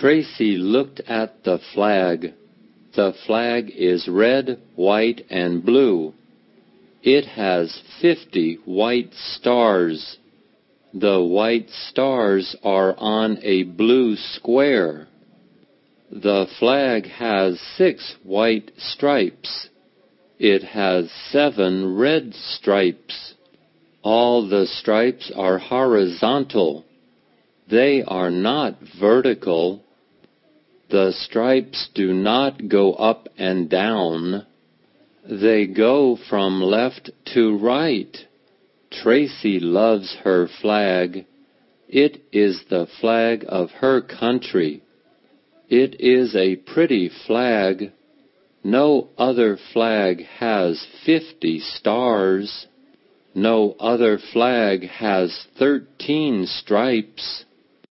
Tracy looked at the flag. The flag is red, white, and blue. It has fifty white stars. The white stars are on a blue square. The flag has six white stripes. It has seven red stripes. All the stripes are horizontal. They are not vertical. The stripes do not go up and down. They go from left to right. Tracy loves her flag. It is the flag of her country. It is a pretty flag. No other flag has fifty stars. No other flag has thirteen stripes.